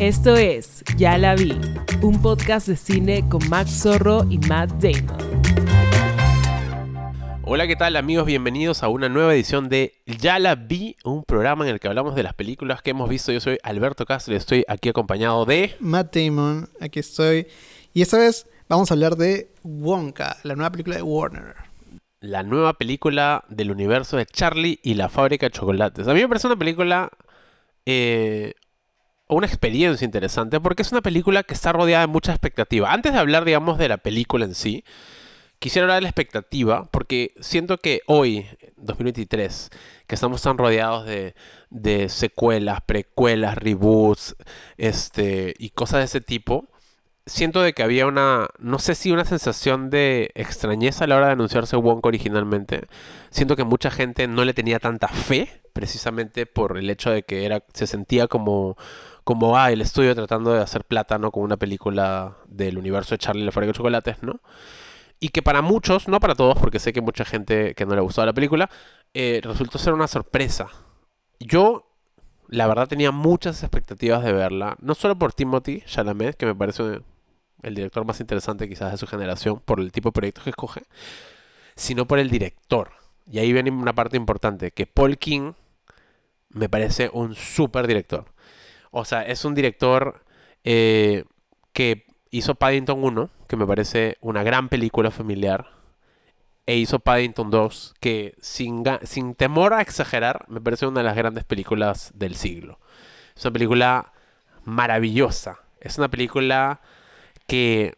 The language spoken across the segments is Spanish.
Esto es Ya la vi, un podcast de cine con Max Zorro y Matt Damon. Hola, ¿qué tal amigos? Bienvenidos a una nueva edición de Ya la vi, un programa en el que hablamos de las películas que hemos visto. Yo soy Alberto Castro y estoy aquí acompañado de... Matt Damon, aquí estoy. Y esta vez vamos a hablar de Wonka, la nueva película de Warner. La nueva película del universo de Charlie y la fábrica de chocolates. A mí me parece una película... Eh, una experiencia interesante porque es una película que está rodeada de mucha expectativa. Antes de hablar, digamos, de la película en sí, quisiera hablar de la expectativa porque siento que hoy, 2023, que estamos tan rodeados de, de secuelas, precuelas, reboots, este, y cosas de ese tipo, siento de que había una, no sé si una sensación de extrañeza a la hora de anunciarse Wonka originalmente. Siento que mucha gente no le tenía tanta fe, precisamente por el hecho de que era, se sentía como como ah, el estudio tratando de hacer plata, ¿no? Con una película del universo de Charlie y la fábrica de chocolates, ¿no? Y que para muchos, no para todos, porque sé que mucha gente que no le ha gustado la película, eh, resultó ser una sorpresa. Yo, la verdad, tenía muchas expectativas de verla, no solo por Timothy Chalamet, que me parece el director más interesante quizás de su generación, por el tipo de proyectos que escoge, sino por el director. Y ahí viene una parte importante, que Paul King me parece un súper director. O sea, es un director eh, que hizo Paddington 1, que me parece una gran película familiar. E hizo Paddington 2, que sin, sin temor a exagerar, me parece una de las grandes películas del siglo. Es una película maravillosa. Es una película que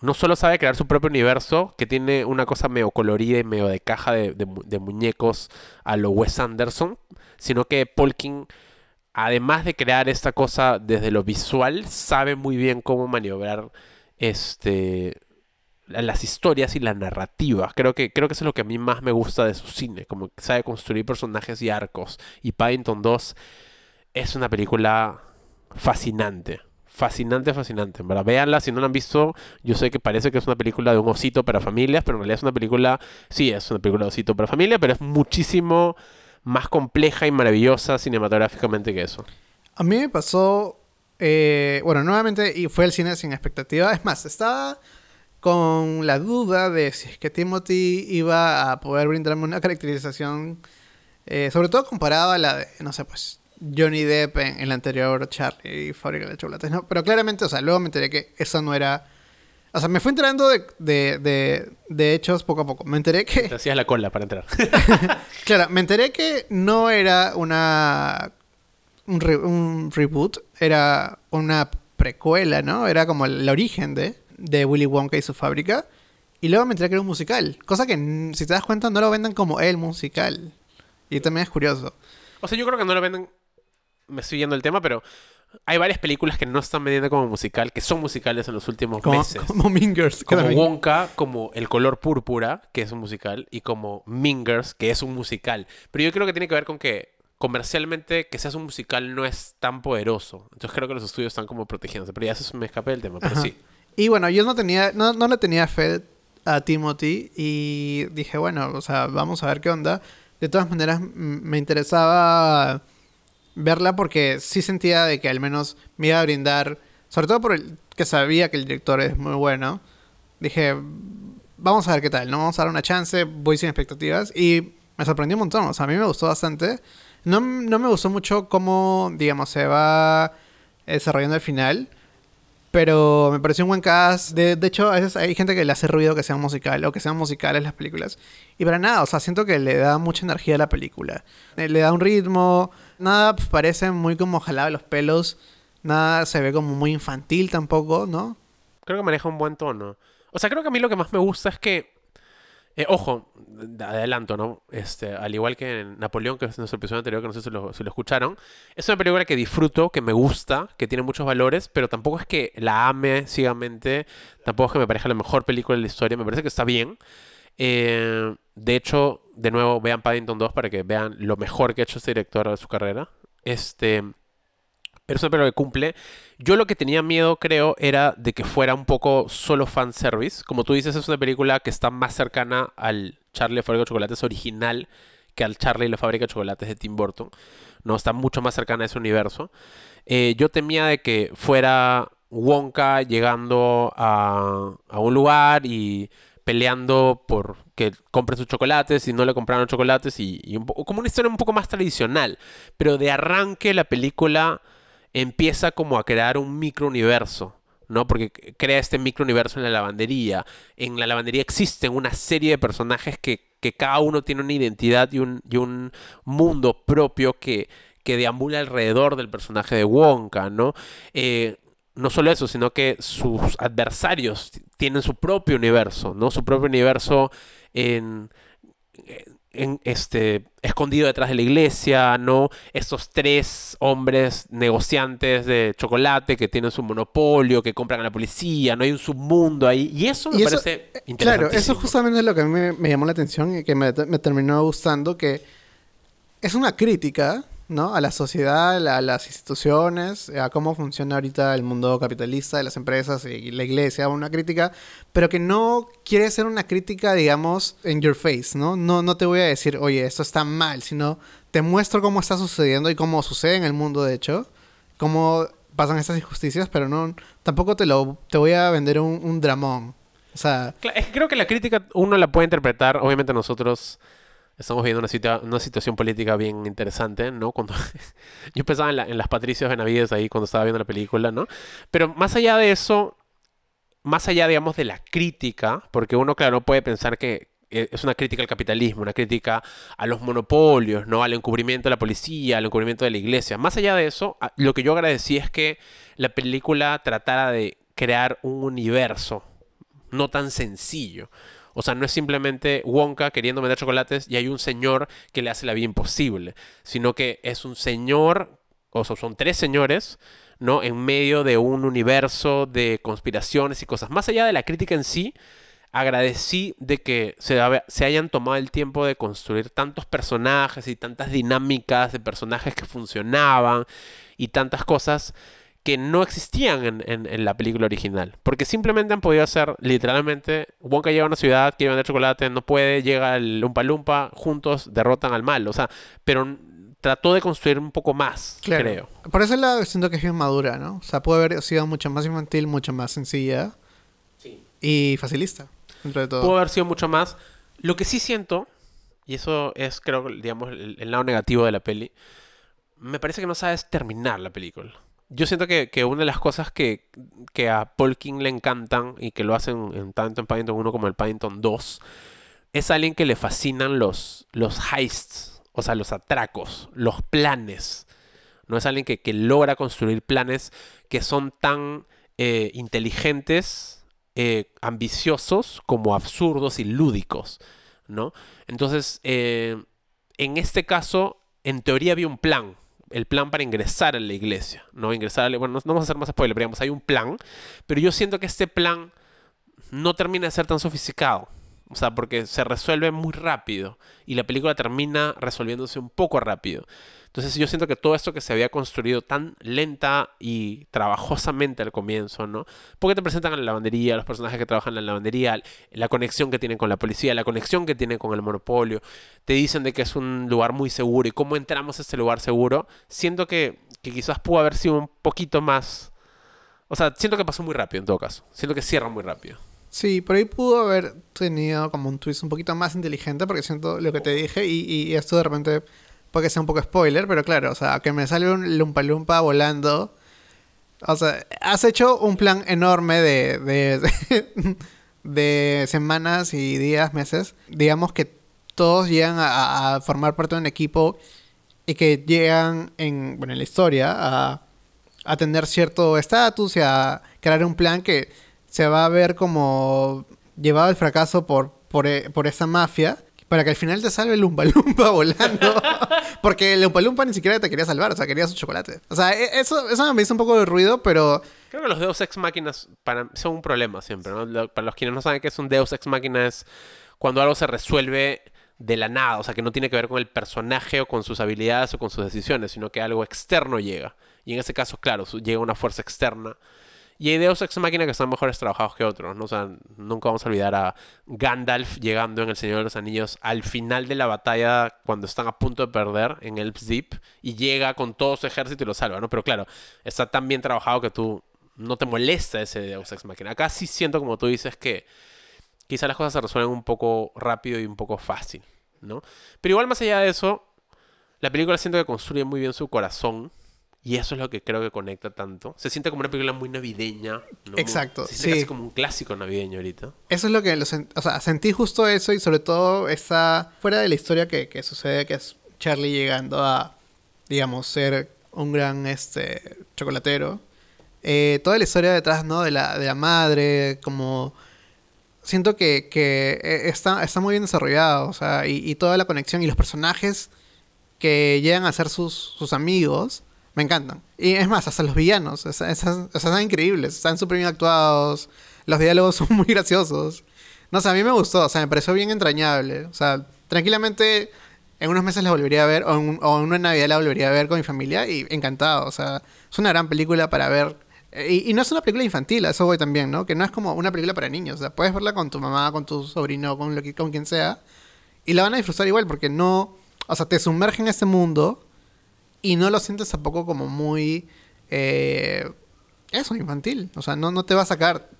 no solo sabe crear su propio universo, que tiene una cosa medio colorida y medio de caja de, de muñecos a lo Wes Anderson, sino que Paul King además de crear esta cosa desde lo visual, sabe muy bien cómo maniobrar este las historias y la narrativa. Creo que, creo que eso es lo que a mí más me gusta de su cine, como que sabe construir personajes y arcos. Y Paddington 2 es una película fascinante. Fascinante, fascinante. Véanla, si no la han visto, yo sé que parece que es una película de un osito para familias, pero en realidad es una película, sí, es una película de osito para familia, pero es muchísimo más compleja y maravillosa cinematográficamente que eso. A mí me pasó, eh, bueno, nuevamente, y fue el cine sin expectativa. Es más, estaba con la duda de si es que Timothy iba a poder brindarme una caracterización, eh, sobre todo comparada a la de, no sé, pues, Johnny Depp en, el anterior Charlie y Fábrica de Chocolates, ¿no? Pero claramente, o sea, luego me enteré que eso no era o sea, me fui enterando de, de, de, hechos poco a poco. Me enteré que... Te hacías la cola para entrar. claro, me enteré que no era una... Un, un, reboot, era una precuela, ¿no? Era como el, origen de, de Willy Wonka y su fábrica. Y luego me enteré que era un musical. Cosa que, si te das cuenta, no lo venden como el musical. Y también es curioso. O sea, yo creo que no lo venden... Me estoy yendo el tema, pero hay varias películas que no están vendiendo como musical, que son musicales en los últimos meses. Como Mingers. Como Wonka, como El color púrpura, que es un musical, y como Mingers, que es un musical. Pero yo creo que tiene que ver con que comercialmente que seas un musical no es tan poderoso. Entonces creo que los estudios están como protegiéndose. Pero ya se me escapé del tema, pero sí. Y bueno, yo no tenía, no, no le tenía fe a Timothy y dije, bueno, o sea, vamos a ver qué onda. De todas maneras, me interesaba verla porque sí sentía de que al menos me iba a brindar, sobre todo por el que sabía que el director es muy bueno. Dije, vamos a ver qué tal, ¿no? Vamos a dar una chance, voy sin expectativas y me sorprendió un montón, o sea, a mí me gustó bastante. No, no me gustó mucho cómo, digamos, se va desarrollando el final. Pero me pareció un buen cast. De, de, hecho, a veces hay gente que le hace ruido que sea musical o que sean musicales las películas. Y para nada, o sea, siento que le da mucha energía a la película. Eh, le da un ritmo. Nada pues, parece muy como jalado de los pelos. Nada se ve como muy infantil tampoco, ¿no? Creo que maneja un buen tono. O sea, creo que a mí lo que más me gusta es que eh, ojo, adelanto, ¿no? Este, al igual que en Napoleón, que es nuestro episodio anterior, que no sé si lo, si lo, escucharon, es una película que disfruto, que me gusta, que tiene muchos valores, pero tampoco es que la ame ciegamente, tampoco es que me parezca la mejor película de la historia, me parece que está bien. Eh, de hecho, de nuevo, vean Paddington 2 para que vean lo mejor que ha hecho este director de su carrera. Este, pero es una película que cumple. Yo lo que tenía miedo, creo, era de que fuera un poco solo fanservice. Como tú dices, es una película que está más cercana al Charlie la fábrica de chocolates original que al Charlie y la fábrica de chocolates de Tim Burton. ¿no? Está mucho más cercana a ese universo. Eh, yo temía de que fuera Wonka llegando a, a un lugar y peleando por que compre sus chocolates y no le compraron chocolates y, como una historia un poco más tradicional. Pero de arranque la película empieza como a crear un microuniverso. ¿no? Porque crea este microuniverso en la lavandería. En la lavandería existen una serie de personajes que, que cada uno tiene una identidad y un, y un mundo propio que, que deambula alrededor del personaje de Wonka, ¿no? Eh, no solo eso, sino que sus adversarios tienen su propio universo, ¿no? Su propio universo en, en este escondido detrás de la iglesia, ¿no? Estos tres hombres negociantes de chocolate que tienen su monopolio, que compran a la policía, no hay un submundo ahí. Y eso me Y eso- parece interesante. Claro, eso justamente es lo que a mí me, me llamó la atención y que me, me terminó gustando, que es una crítica, ¿no? A la sociedad, a las instituciones, a cómo funciona ahorita el mundo capitalista de las empresas y la iglesia, una crítica, pero que no quiere ser una crítica, digamos, en your face, ¿no? No, no te voy a decir, oye, esto está mal, sino te muestro cómo está sucediendo y cómo sucede en el mundo, de hecho, cómo pasan estas injusticias, pero no, tampoco te lo, te voy a vender un, un dramón. O sea, creo que la crítica uno la puede interpretar, obviamente nosotros estamos viviendo una, una situación política bien interesante, ¿no? Cuando yo pensaba en, la- en las Patricias Benavides ahí cuando estaba viendo la película, ¿no? Pero más allá de eso, más allá, digamos, de la crítica, porque uno, claro, puede pensar que eh, es una crítica al capitalismo, una crítica a los monopolios, ¿no? Al encubrimiento de la policía, al encubrimiento de la iglesia. Más allá de eso, lo que yo agradecí es que la película tratara de crear un universo no tan sencillo. O sea, no es simplemente Wonka queriendo vender chocolates y hay un señor que le hace la vida imposible, sino que es un señor, o son tres señores, ¿no? En medio de un universo de conspiraciones y cosas. Más allá de la crítica en sí, agradecí de que se, se hayan tomado el tiempo de construir tantos personajes y tantas dinámicas de personajes que funcionaban y tantas cosas que no existían en, en- en la película original. Porque simplemente han podido hacer, literalmente, Wonka llega a una ciudad, quiere vender chocolate, no puede, llega el Lumpa Lumpa, juntos derrotan al mal. O sea, pero trató de construir un poco más, Claro. creo. Por ese lado siento que es bien madura, ¿no? O sea, puede haber sido mucho más infantil, mucho más sencilla y facilista, dentro de todo. Pudo haber sido mucho más. Lo que sí siento, y eso es, creo, digamos, el, el lado negativo de la peli, me parece que no sabes terminar la película. Yo siento que, que una de las cosas que, que a Paul King le encantan y que lo hacen en tanto en Paddington 1 como en Paddington 2 es alguien que le fascinan los, los heists, o sea, los atracos, los planes. No es alguien que, que logra construir planes que son tan eh, inteligentes, eh, ambiciosos, como absurdos y lúdicos, ¿no? Entonces, eh, en este caso, en teoría había un plan. El plan para ingresar a la iglesia, ¿no? Ingresar a la- Bueno, no, vamos a hacer más spoiler, pero digamos, hay un plan. Pero yo siento que este plan no termina de ser tan sofisticado. O sea, porque se resuelve muy rápido. Y la película termina resolviéndose un poco rápido. Entonces yo siento que todo esto que se había construido tan lenta y trabajosamente al comienzo, ¿no? Porque te presentan a la lavandería, los personajes que trabajan en la lavandería, la conexión que tienen con la policía, la conexión que tienen con el monopolio, te dicen de que es un lugar muy seguro y cómo entramos a este lugar seguro, siento que, que quizás pudo haber sido un poquito más... O sea, siento que pasó muy rápido en todo caso. Siento que cierra muy rápido. Sí, por ahí pudo haber tenido como un twist un poquito más inteligente, porque siento lo que te dije, y, y esto de repente puede que sea un poco spoiler, pero claro, o sea, que me sale un Lumpa Lumpa volando. O sea, has hecho un plan enorme de, de, de semanas y días, meses. Digamos que todos llegan a, formar parte de un equipo y que llegan en, bueno, en la historia a, a tener cierto estatus y a crear un plan que se va a ver como llevado al fracaso por, por, eh, por esa mafia. Para que al final te salve el Lumpa Lumpa volando. Porque el Lumpa Lumpa ni siquiera te quería salvar, o sea, quería su chocolate. O sea, e- eso, eso me hizo un poco de ruido, pero Creo que los Deus Ex Máquinas son un problema siempre, ¿no? Para los quienes no saben qué es un Deus Ex Máquina es cuando algo se resuelve de la nada, o sea, que no tiene que ver con el personaje o con sus habilidades o con sus decisiones, sino que algo externo llega. Y en ese caso, claro, llega una fuerza externa Y hay Deus Ex Máquina que están mejores trabajados que otros, ¿no? O sea, nunca vamos a olvidar a Gandalf llegando en El Señor de los Anillos al final de la batalla cuando están a punto de perder en el Deep y llega con todo su ejército y lo salva, ¿no? Pero claro, está tan bien trabajado que tú no te molesta ese Deus Ex Máquina. Acá sí siento, como tú dices, que quizá las cosas se resuelven un poco rápido y un poco fácil, ¿no? Pero igual más allá de eso, la película siento que construye muy bien su corazón y eso es lo que creo que conecta tanto. Se siente como una película muy navideña. ¿no? Exacto, Se siente sí. casi como un clásico navideño ahorita. Eso es lo que... Lo o sea, sentí justo eso y sobre todo esa... Fuera de la historia que, que sucede, que es Charlie llegando a, digamos, ser un gran este chocolatero. eh, toda la historia detrás, ¿no? De la, de la madre, como... Siento que, que eh, está, está muy bien desarrollado, o sea, y, y toda la conexión y los personajes que llegan a ser sus, sus amigos, me encantan. Y es más, hasta los villanos, están, o sea, están increíbles, están súper bien actuados, los diálogos son muy graciosos. No sé, a mí me gustó, o sea, me pareció bien entrañable. O sea, tranquilamente en unos meses la volvería a ver, o en, una Navidad la volvería a ver con mi familia, y encantado, o sea, es una gran película para ver. Y, no es una película infantil, eso voy también, ¿no? Que no es como una película para niños, o sea, puedes verla con tu mamá, con tu sobrino, con, lo que, con quien sea, y la van a disfrutar igual, porque no, o sea, te sumerge en este mundo y no lo sientes tampoco como muy, eh, eso, infantil, o sea, no, no te va a sacar,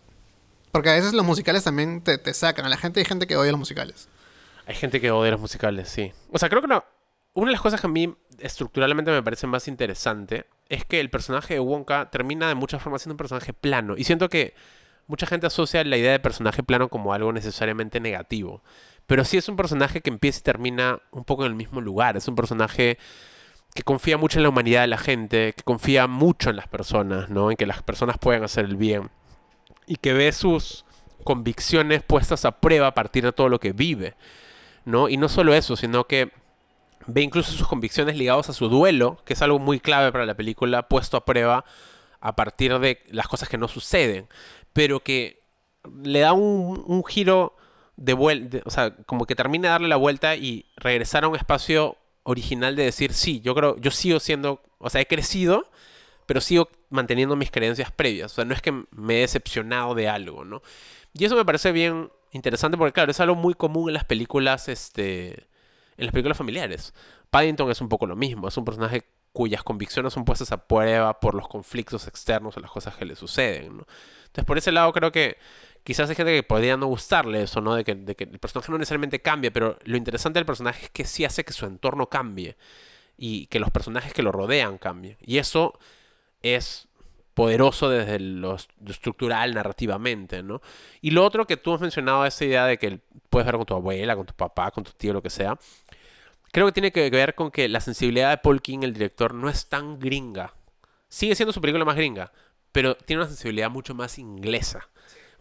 porque a veces los musicales también te, te sacan, a la gente hay gente que odia los musicales. Hay gente que odia los musicales, sí. O sea, creo que una, de las cosas que a mí estructuralmente me parece más interesante es que el personaje de Wonka termina de muchas formas siendo un personaje plano. Y siento que mucha gente asocia la idea de personaje plano como algo necesariamente negativo. Pero sí es un personaje que empieza y termina un poco en el mismo lugar. Es un personaje que confía mucho en la humanidad de la gente, que confía mucho en las personas, ¿no? En que las personas pueden hacer el bien. Y que ve sus convicciones puestas a prueba a partir de todo lo que vive. ¿no? Y no solo eso, sino que ve incluso sus convicciones ligadas a su duelo, que es algo muy clave para la película, puesto a prueba a partir de las cosas que no suceden, pero que le da un, un giro de vuelta, o sea, como que termina de darle la vuelta y regresar a un espacio original de decir, sí, yo creo, yo sigo siendo, o sea, he crecido, pero sigo manteniendo mis creencias previas, o sea, no es que me he decepcionado de algo, ¿no? Y eso me parece bien interesante porque, claro, es algo muy común en las películas, este, en las películas familiares. Paddington es un poco lo mismo, es un personaje cuyas convicciones son puestas a prueba por los conflictos externos o las cosas que le suceden, ¿no? Entonces, por ese lado creo que quizás hay gente que podría no gustarle eso, ¿no? De que, de que el personaje no necesariamente cambia, pero lo interesante del personaje es que sí hace que su entorno cambie y que los personajes que lo rodean cambien. Y eso es poderoso desde lo estructural narrativamente, ¿no? Y lo otro que tú has mencionado, esa idea de que puedes ver con tu abuela, con tu papá, con tu tío, lo que sea, creo que tiene que ver con que la sensibilidad de Paul King, el director, no es tan gringa. Sigue siendo su película más gringa, pero tiene una sensibilidad mucho más inglesa.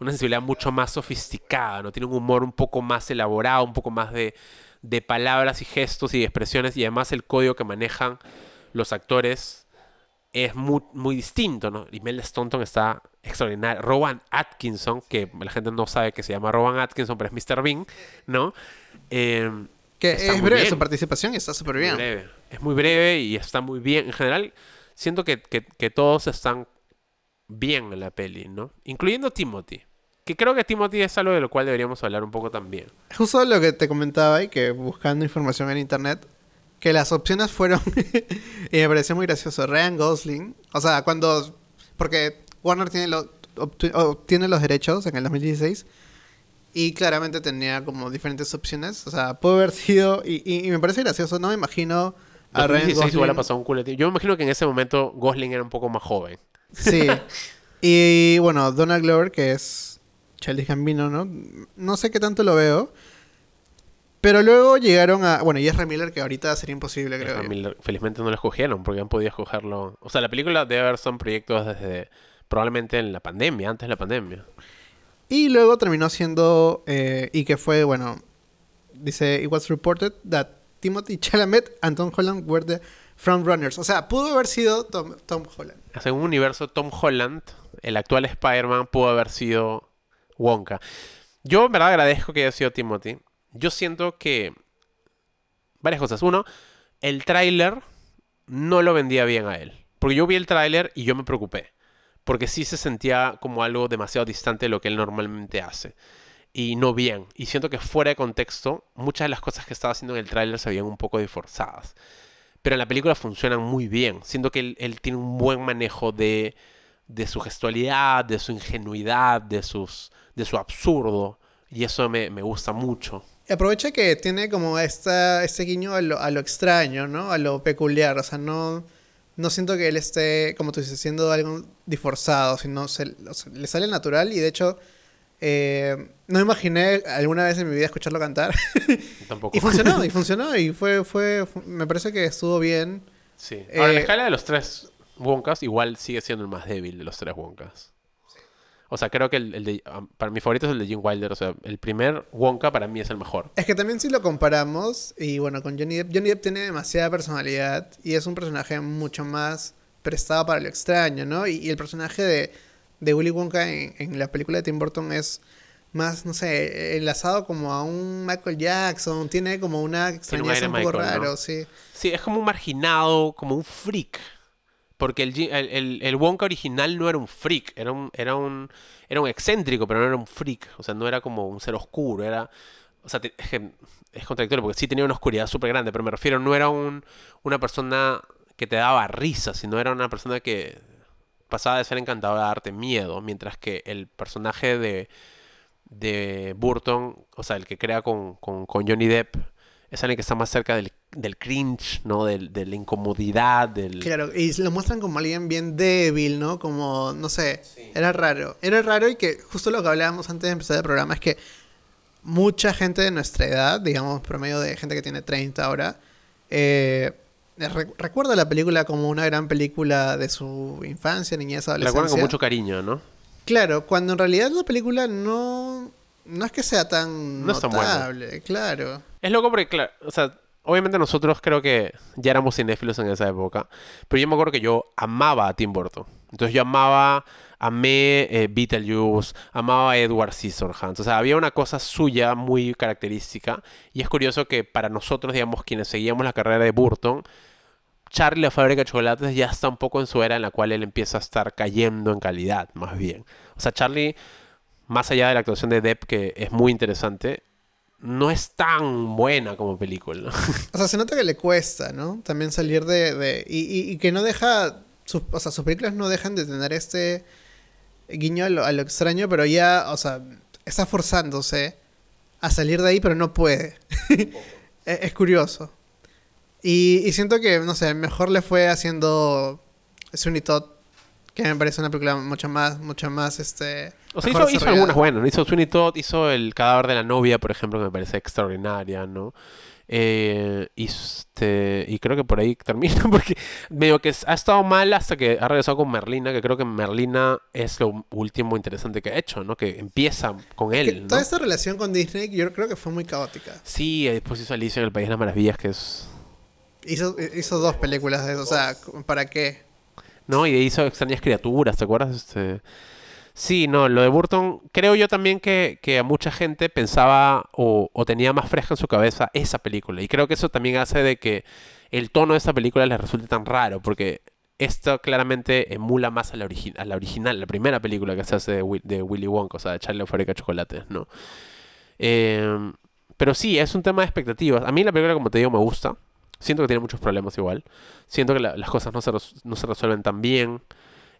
Una sensibilidad mucho más sofisticada, ¿no? Tiene un humor un poco más elaborado, un poco más de, de palabras y gestos y expresiones, y además el código que manejan los actores es muy, muy distinto, ¿no? Imelda Staunton está extraordinaria. Rowan Atkinson, que la gente no sabe que se llama Rowan Atkinson, pero es Mr. Bean, ¿no? Eh, Que es breve bien. su participación y está súper bien. breve. Es muy breve y está muy bien. En general, siento que, que- que todos están bien en la peli, ¿no? Incluyendo Timothy. Creo que Timothy es algo de lo cual deberíamos hablar un poco también. Justo lo que te comentaba y que buscando información en internet, que las opciones fueron, y me pareció muy gracioso, Ryan Gosling, o sea, cuando, porque Warner tiene, lo- obtiene los derechos en el 2016 y claramente tenía como diferentes opciones, o sea, pudo haber sido, y, y- y me parece gracioso, no me imagino a Ryan 2016 igual ha pasado un culo. Yo me imagino que en ese momento Gosling era un poco más joven. Sí. Y bueno, Donald Glover, que es Childish Gambino, ¿no? No sé qué tanto lo veo. Pero luego llegaron a. Bueno, y Ezra Miller, que ahorita sería imposible, creo. Ezra yo. Miller, felizmente no lo escogieron porque han podido escogerlo. O sea, la película debe haber son proyectos desde probablemente en la pandemia, antes de la pandemia. Y luego terminó siendo. eh, y que fue, bueno. Dice: It was reported that Timothy Chalamet and Tom Holland were the frontrunners. O sea, pudo haber sido Tom, Tom Holland. Según un universo, Tom Holland, el actual Spider-Man, pudo haber sido Wonka. Yo en verdad agradezco que haya sido Timothy. Yo siento que... Varias cosas. Uno, el tráiler no lo vendía bien a él. Porque yo vi el tráiler y yo me preocupé. porque sí se sentía como algo demasiado distante de lo que él normalmente hace. Y no bien. Y siento que fuera de contexto, muchas de las cosas que estaba haciendo en el tráiler se veían un poco disforzadas. Pero en la película funcionan muy bien. Siento que él, él tiene un buen manejo de, de su gestualidad, de su ingenuidad, de, sus, de su absurdo. Y eso me, me gusta mucho. Aprovecha que tiene como esta, este guiño a lo, a lo extraño, ¿no? A lo peculiar. O sea, no, no siento que él esté, como tú dices, haciendo algo disforzado, sino se, o sea, le sale natural y de hecho eh, no imaginé alguna vez en mi vida escucharlo cantar. Tampoco. y funcionó, y funcionó, y fue, fue, fu- me parece que estuvo bien. Sí. Ahora, en la Eh, escala de los tres Wonkas, igual sigue siendo el más débil de los tres Wonkas. O sea, creo que el, el de, para mi favorito es el de Jim Wilder. O sea, el primer Wonka para mí es el mejor. Es que también si lo comparamos, y bueno, con Johnny Depp, Johnny Depp tiene demasiada personalidad y es un personaje mucho más prestado para lo extraño, ¿no? Y, y el personaje de, de Willy Wonka en, en la película de Tim Burton es más, no sé, enlazado como a un Michael Jackson, tiene como una extrañeza aire un poco Michael, ¿no? raro, sí. Sí, es como un marginado, como un freak. Porque el, el, el- Wonka original no era un freak, era un, era un, era un excéntrico, pero no era un freak. O sea, no era como un ser oscuro, era... O sea, es, que es contradictorio porque sí tenía una oscuridad súper grande, pero me refiero, no era un, una persona que te daba risa, sino era una persona que pasaba de ser encantadora a darte miedo, mientras que el personaje de, de Burton, o sea, el que crea con, con, con Johnny Depp, es alguien que está más cerca del, del cringe, ¿no? Del, de la incomodidad, del... Claro, y lo muestran como alguien bien débil, ¿no? Como, no sé, era raro. Era raro y que justo lo que hablábamos antes de empezar el programa es que mucha gente de nuestra edad, digamos, promedio de gente que tiene 30 ahora, eh, re- recuerda la película como una gran película de su infancia, niñez, La recuerdan adolescencia. con mucho cariño, ¿no? Claro, cuando en realidad la película no, no es que sea tan No es tan notable, claro. Es loco porque, claro, o sea, obviamente nosotros creo que ya éramos cinéfilos en esa época, pero yo me acuerdo que yo amaba a Tim Burton. Entonces yo amaba, amé eh, Beetlejuice, amaba a Edward Scissorhands. O sea, había una cosa suya muy característica. Y es curioso que para nosotros, digamos, quienes seguíamos la carrera de Burton, Charlie la fábrica de chocolates ya está un poco en su era en la cual él empieza a estar cayendo en calidad, más bien. O sea, Charlie, más allá de la actuación de Depp, que es muy interesante, no es tan buena como película. O sea, se nota que le cuesta, ¿no? También salir de... de- y, y- que no deja... o sea, sus películas no dejan de tener este guiño a lo, extraño, pero ya, o sea, está forzándose a salir de ahí, pero no puede. es, es curioso. Y, y siento que, no sé, mejor le fue haciendo Sweeney Todd, que me parece una película mucho más, mucho más, este... O sea, hizo, hizo algunas buenas. Hizo Sweeney Todd, hizo El cadáver de la novia, por ejemplo, que me parece extraordinaria, ¿no? Eh, y, este, y creo que por ahí termina, porque medio que ha estado mal hasta que ha regresado con Merlina, que creo que Merlina es lo último interesante que ha hecho, ¿no? Que empieza con Que él, ¿no? Toda esta relación con Disney yo creo que fue muy caótica. Sí, y después hizo Alicia en el País de las Maravillas, que es... Hizo, hizo dos películas de eso, o sea, ¿para qué? No, y hizo extrañas criaturas, ¿te acuerdas? Este... Sí, no, lo de Burton, creo yo también que, que a mucha gente pensaba o, o tenía más fresca en su cabeza esa película. Y creo que eso también hace de que el tono de esta película les resulte tan raro, porque esto claramente emula más a la, original, la primera película que se hace de, de Willy Wonka, o sea, de Charlie de chocolates, ¿no? Eh, pero sí, es un tema de expectativas. A mí la película, como te digo, me gusta. Siento que tiene muchos problemas igual. Siento que la- las cosas no se, no se resuelven tan bien.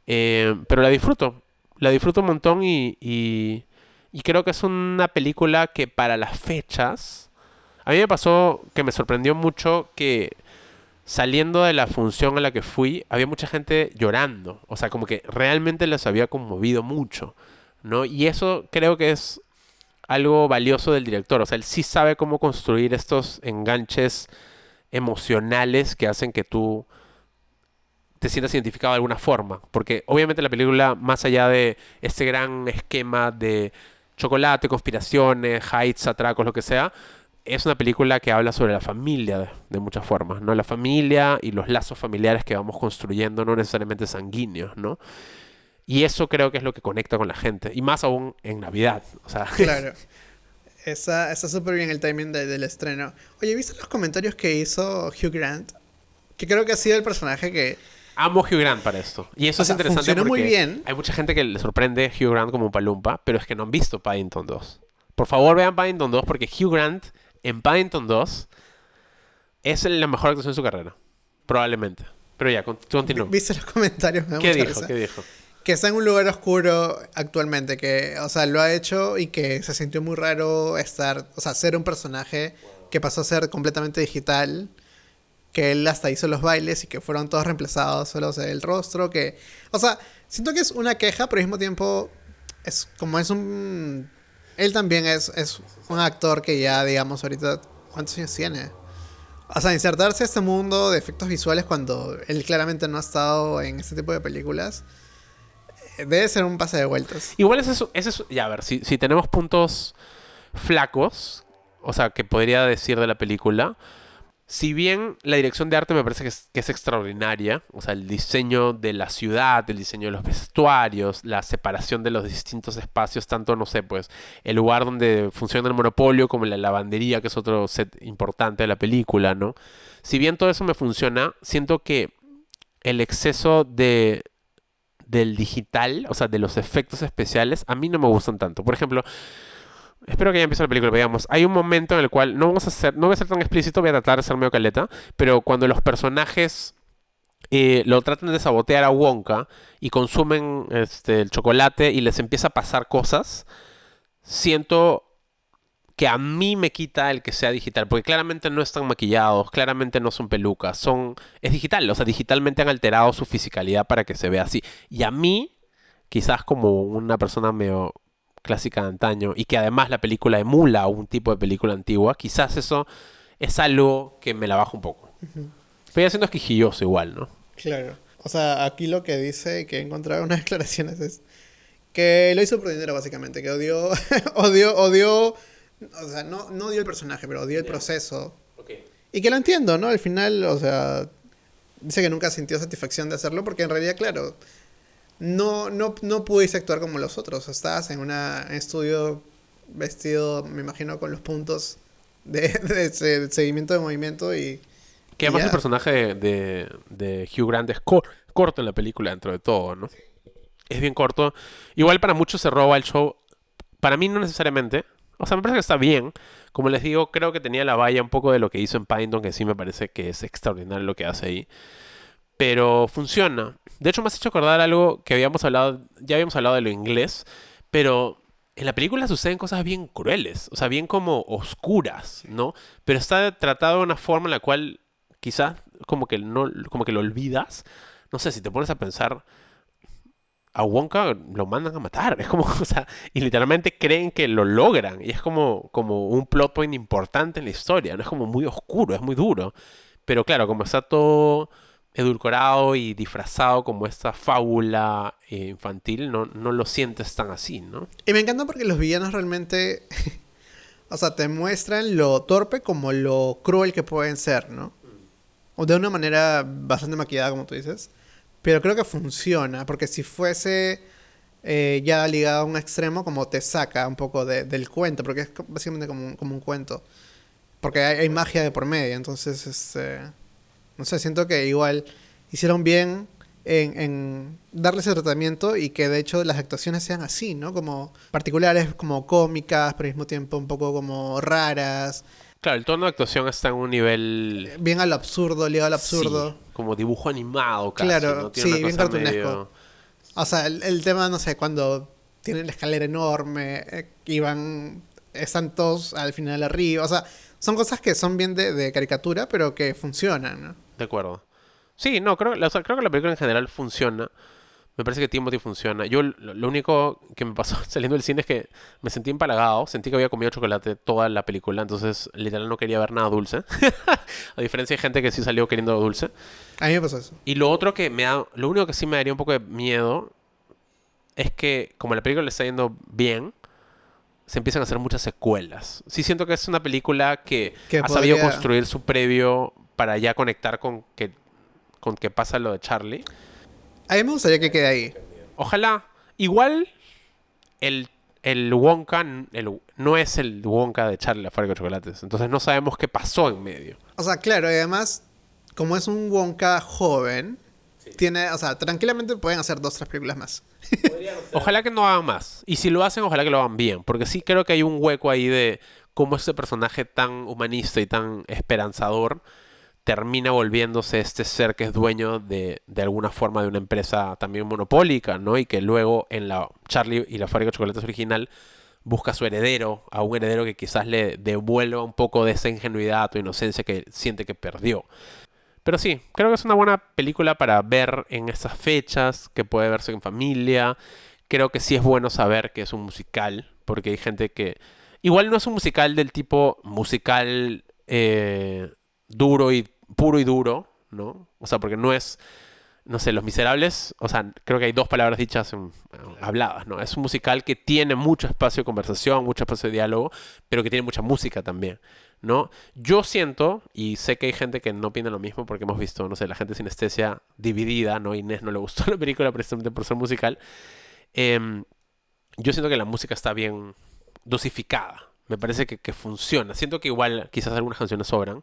Eh, pero la disfruto. La disfruto un montón y, y, y creo que es una película que para las fechas... A mí me pasó que me sorprendió mucho que saliendo de la función a la que fui, había mucha gente llorando. O sea, como que realmente les había conmovido mucho. ¿no? Y eso creo que es algo valioso del director. O sea, él sí sabe cómo construir estos enganches emocionales que hacen que tú te sientas identificado de alguna forma. Porque obviamente la película, más allá de este gran esquema de chocolate, conspiraciones, heights, atracos, lo que sea, es una película que habla sobre la familia de, muchas formas, ¿no? La familia y los lazos familiares que vamos construyendo, no necesariamente sanguíneos, ¿no? Y eso creo que es lo que conecta con la gente. Y más aún en Navidad. O sea, Claro. Está está súper bien el timing de- del estreno. Oye, ¿viste los comentarios que hizo Hugh Grant? Que creo que ha sido el personaje que Amo Hugh Grant para esto. Y eso O es sea, interesante funcionó muy porque bien. hay mucha gente que le sorprende Hugh Grant como un palumpa, pero es que no han visto Paddington 2. Por favor, vean Paddington 2 porque Hugh Grant en Paddington 2 es la mejor actuación de su carrera. Probablemente. Pero ya, con- continúa. ¿Viste los comentarios? Me ¿Qué dijo? risa. ¿Qué dijo? Que está en un lugar oscuro actualmente, que, o sea, lo ha hecho y que se sintió muy raro estar, o sea, ser un personaje que pasó a ser completamente digital, que él hasta hizo los bailes y que fueron todos reemplazados, solo se ve el rostro, que, o sea, siento que es una queja, pero al mismo tiempo es como es un, él también es, es un actor que ya, digamos, ahorita, ¿cuántos años tiene? O sea, insertarse a este mundo de efectos visuales cuando él claramente no ha estado en este tipo de películas. Debe ser un pase de vueltas. Igual es ese es, ya a ver, si, si tenemos puntos flacos, o sea, que podría decir de la película, si bien la dirección de arte me parece que es extraordinaria, o sea, el diseño de la ciudad, el diseño de los vestuarios, la separación de los distintos espacios, tanto, no sé, pues, el lugar donde funciona el monopolio como la lavandería, que es otro set importante de la película, ¿no? Si bien todo eso me funciona, siento que el exceso de del digital, o sea, de los efectos especiales, a mí no me gustan tanto. Por ejemplo, espero que ya empiece la película, veamos. Hay un momento en el cual no vamos a hacer, no voy a ser tan explícito, voy a tratar de ser medio caleta, pero cuando los personajes eh, lo tratan de sabotear a Wonka y consumen este, el chocolate y les empieza a pasar cosas, siento que a mí me quita el que sea digital, porque claramente no están maquillados, claramente no son pelucas, son es digital, o sea, digitalmente han alterado su fisicalidad para que se vea así. Y a mí, quizás como una persona medio clásica de antaño y que además la película emula un tipo de película antigua, quizás eso es algo que me la baja un poco. Pero ya siendo esquijilloso igual, ¿no? Claro. O sea, aquí lo que dice, que he encontrado unas declaraciones, es que lo hizo por dinero, básicamente. Que odió, odió, odió. O sea, no, no odió el personaje, pero odió el proceso. Y que lo entiendo, ¿no? Al final, o sea, dice que nunca sintió satisfacción de hacerlo porque en realidad, claro, no, no, no pudiste actuar como los otros. Estabas en una en estudio vestido, me imagino, con los puntos de, de ese- de seguimiento de movimiento y... Que además el personaje de, de- de Hugh Grant es cor- corto en la película dentro de todo, ¿no? Es bien corto. Igual para muchos se roba el show. Para mí no necesariamente. O sea, me parece que está bien. Como les digo, creo que tenía la valla un poco de lo que hizo en Paddington, que sí me parece que es extraordinario lo que hace ahí. Pero funciona. De hecho, me has hecho acordar algo que habíamos hablado, ya habíamos hablado de lo inglés, pero en la película suceden cosas bien crueles, o sea, bien como oscuras, ¿no? Pero está tratado de una forma en la cual quizás como que como que lo olvidas. No sé, si te pones a pensar, a Wonka lo mandan a matar. Es como, o sea, y literalmente creen que lo logran. Y es como, como un plot point importante en la historia. No es como muy oscuro, es muy duro. Pero claro, como está todo edulcorado y disfrazado como esta fábula eh, infantil, no, no lo sientes tan así, ¿no? Y me encanta porque los villanos realmente, o sea, te muestran lo torpe como lo cruel que pueden ser, ¿no? O de una manera bastante maquillada, como tú dices. Pero creo que funciona, porque si fuese eh, ya ligado a un extremo, como te saca un poco de- del cuento, porque es básicamente como un, como un cuento. Porque hay, magia de por medio, entonces, este, no sé, siento que igual hicieron bien en, en darle ese tratamiento y que de hecho las actuaciones sean así, ¿no? Como particulares, como cómicas, pero al mismo tiempo un poco como raras, Claro, el tono de actuación está en un nivel... bien al absurdo, ligado al absurdo. Sí, como dibujo animado casi, Claro, sí, bien cartunesco. medio- O sea, el, el tema, no sé, cuando tienen la escalera enorme eh, y van, están todos al final arriba, o sea, son cosas que son bien de, de caricatura, pero que funcionan, ¿no? De acuerdo. Sí, no, creo, o sea, creo que la película en general funciona. Me parece que Timothy funciona. Yo lo, único que me pasó saliendo del cine es que me sentí empalagado, sentí que había comido chocolate toda la película, entonces literal no quería ver nada dulce. A diferencia de gente que sí salió queriendo dulce. A mí me pasó eso. Y lo otro que me da, lo único que sí me daría un poco de miedo es que como la película le está yendo bien, se empiezan a hacer muchas secuelas. Sí siento que es una película que, Que ha sabido construir su previo para ya conectar con que con que pasa lo de Charlie. A mí me gustaría que quede ahí. Ojalá. Igual el, el Wonka el- no es el Wonka de Charlie la fábrica de chocolates. Entonces no sabemos qué pasó en medio. O sea, claro, y además, como es un Wonka joven, tiene, o sea, tranquilamente pueden hacer dos, tres películas más. Ojalá que no hagan más. Y si lo hacen, ojalá que lo hagan bien. Porque sí creo que hay un hueco ahí de cómo ese personaje tan humanista y tan esperanzador termina volviéndose este ser que es dueño de, de alguna forma de una empresa también monopólica, ¿no? Y que luego en la Charlie y la fábrica de chocolates original busca a su heredero, a un heredero que quizás le devuelva un poco de esa ingenuidad o inocencia que siente que perdió. Pero sí, creo que es una buena película para ver en estas fechas, que puede verse en familia. Creo que sí es bueno saber que es un musical, porque hay gente que... Igual no es un musical del tipo musical eh, duro y puro y duro, ¿no? O sea, porque no es, no sé, Los Miserables, o sea, creo que hay dos palabras dichas en- habladas, ¿no? Es un musical que tiene mucho espacio de conversación, mucho espacio de diálogo, pero que tiene mucha música también, ¿no? Yo siento, y sé que hay gente que no opina lo mismo porque hemos visto, no sé, la gente sinestesia dividida, ¿no? Inés no le gustó la película precisamente por ser musical. Em, yo siento que la música está bien dosificada. Me parece que, que funciona. Siento que igual quizás algunas canciones sobran.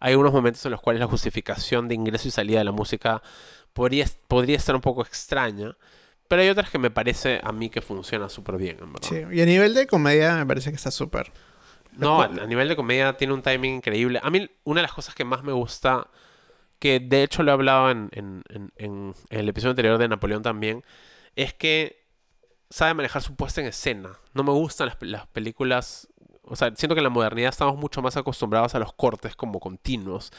Hay algunos momentos en los cuales la justificación de ingreso y salida de la música podría, podría estar un poco extraña. Pero hay otras que me parece a mí que funciona súper bien, en verdad. Sí, y a nivel de comedia me parece que está súper. No, a, a nivel de comedia tiene un timing increíble. A mí una de las cosas que más me gusta, que de hecho lo he hablado en, en- en- en el episodio anterior de Napoleón también, es que sabe manejar su puesta en escena. No me gustan las, las películas, o sea, siento que en la modernidad estamos mucho más acostumbrados a los cortes como continuos.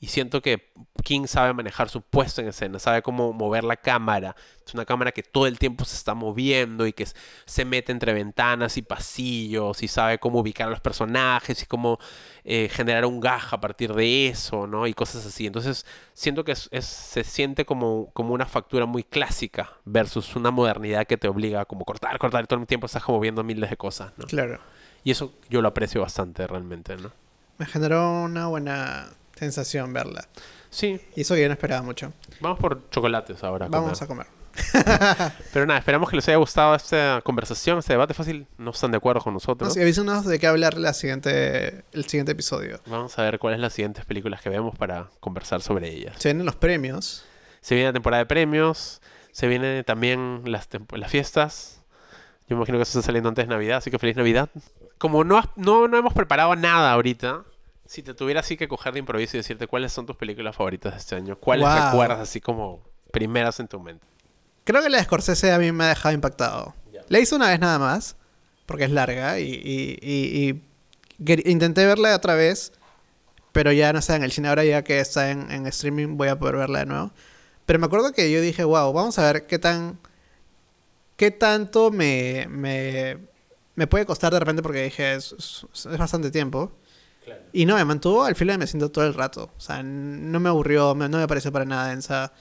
Y siento que King sabe manejar su puesta en escena, sabe cómo mover la cámara. Es una cámara que todo el tiempo se está moviendo y que se mete entre ventanas y pasillos y sabe cómo ubicar a los personajes y cómo eh, generar un gaja a partir de eso, ¿no? Y cosas así. Entonces siento que es- es- se siente como, como una factura muy clásica versus una modernidad que te obliga a como cortar, cortar y todo el tiempo estás como viendo miles de cosas, ¿no? Claro. Y eso yo lo aprecio bastante realmente, ¿no? Me generó una buena sensación verla. Sí, Y eso que yo no esperaba mucho. vamos por chocolates ahora. Vamos a comer. Pero nada, esperamos que les haya gustado esta conversación, este debate fácil. No están de acuerdo con No, nosotros. sí, avísenos de qué hablar la siguiente, el siguiente episodio. Vamos a ver cuáles las siguientes películas que vemos para conversar sobre ellas. Se vienen los premios. Se viene la temporada de premios, se vienen también las, las fiestas. Yo me imagino que eso está saliendo antes de Navidad, así que feliz Navidad. Como no, has- no, no hemos preparado nada ahorita, si te tuviera así que coger de improviso y decirte cuáles son tus películas favoritas de este año, cuáles Wow. recuerdas así como primeras en tu mente. Creo que la de Scorsese a mí me ha dejado impactado. La hice una vez nada más, porque es larga, y, y- y- y quer- intenté verla otra vez, pero ya no está en el cine. Ahora ya que está en, en streaming voy a poder verla de nuevo. Pero me acuerdo que yo dije, wow, vamos a ver qué tan... qué tanto me, me, me puede costar de repente, porque dije, es, es- es bastante tiempo. Y no, me mantuvo al filo de me siento todo el rato. O sea, no me aburrió, no me pareció para nada densa.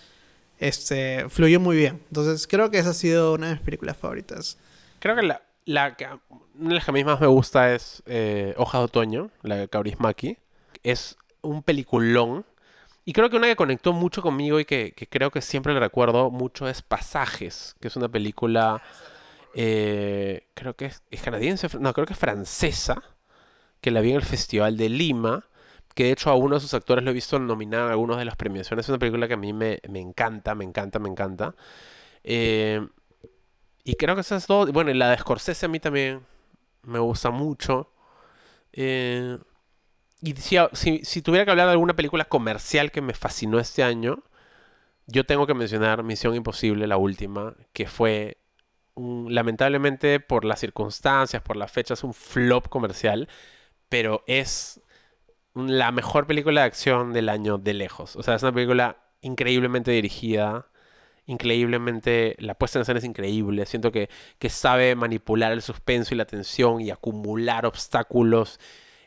Este, fluyó muy bien. Entonces, creo que esa ha sido una de mis películas favoritas. Creo que la, la que, una de las que a mí más me gusta es eh, Hoja de Otoño, la de Kaurismäki. Es un peliculón. Y creo que una que conectó mucho conmigo y que, que creo que siempre le recuerdo mucho es Pasajes, que es una película, eh, creo que es, es canadiense, no, creo que es francesa, que la vi en el Festival de Lima, que de hecho a uno de sus actores lo he visto nominado en algunas de las premiaciones. Es una película que a mí me, me encanta, me encanta, me encanta. Eh, y creo que esas dos. Bueno, y la de Scorsese a mí también me gusta mucho. Eh, y si, si, tuviera que hablar de alguna película comercial que me fascinó este año, yo tengo que mencionar Misión Imposible, la última, que fue lamentablemente por las circunstancias, por las fechas, un flop comercial, pero es la mejor película de acción del año de lejos. O sea, es una película increíblemente dirigida, increíblemente, la puesta en escena es increíble, siento que, que sabe manipular el suspenso y la tensión y acumular obstáculos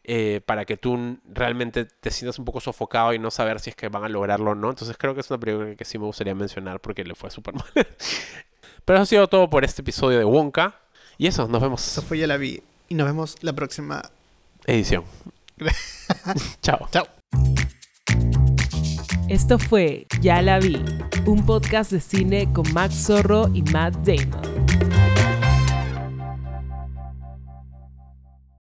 eh, para que tú realmente te sientas un poco sofocado y no saber si es que van a lograrlo o no. Entonces creo que es una película que sí me gustaría mencionar porque le fue súper mal. Pero eso ha sido todo por este episodio de Wonka. Y eso, nos vemos Eso fue Ya la vi. Y nos vemos la próxima. edición. Chao. Chao. Esto fue Ya la vi, un podcast de cine con Max Zorro y Matt Damon.